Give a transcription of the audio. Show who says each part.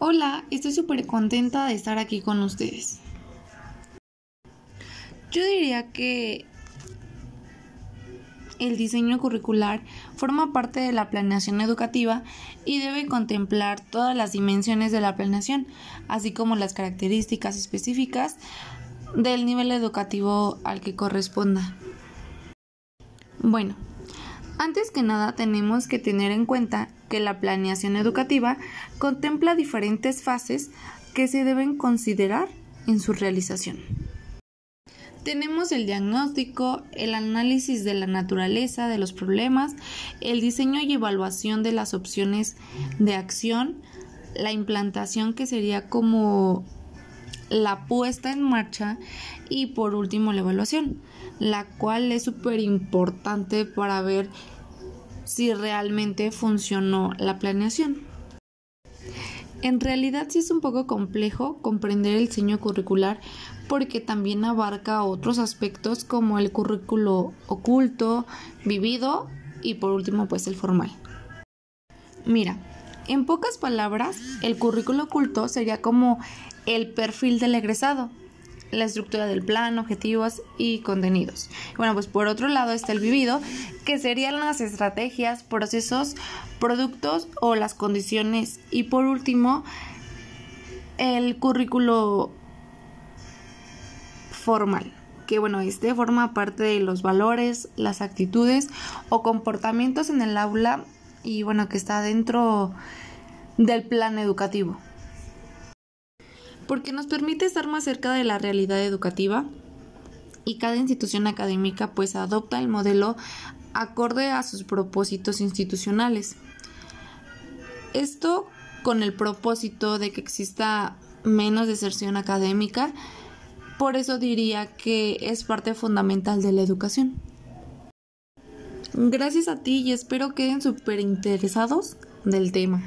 Speaker 1: Hola, estoy súper contenta de estar aquí con ustedes. Yo diría que el diseño curricular forma parte de la planeación educativa y debe contemplar todas las dimensiones de la planeación, así como las características específicas del nivel educativo al que corresponda. Bueno, antes que nada tenemos que tener en cuenta que la planeación educativa contempla diferentes fases que se deben considerar en su realización. Tenemos el diagnóstico, el análisis de la naturaleza de los problemas, el diseño y evaluación de las opciones de acción, la implantación que sería como la puesta en marcha y por último la evaluación, la cual es súper importante para ver si realmente funcionó la planeación. En realidad sí es un poco complejo comprender el diseño curricular porque también abarca otros aspectos como el currículo oculto, vivido y por último pues el formal. Mira, en pocas palabras, el currículo oculto sería como el perfil del egresado, la estructura del plan, objetivos y contenidos. Bueno, pues por otro lado está el vivido, que serían las estrategias, procesos, productos o las condiciones. Y por último, el currículo formal, que bueno, este forma parte de los valores, las actitudes o comportamientos en el aula y bueno, que está dentro del plan educativo porque nos permite estar más cerca de la realidad educativa y cada institución académica pues adopta el modelo acorde a sus propósitos institucionales. Esto con el propósito de que exista menos deserción académica, por eso diría que es parte fundamental de la educación. Gracias a ti y espero queden súper interesados del tema.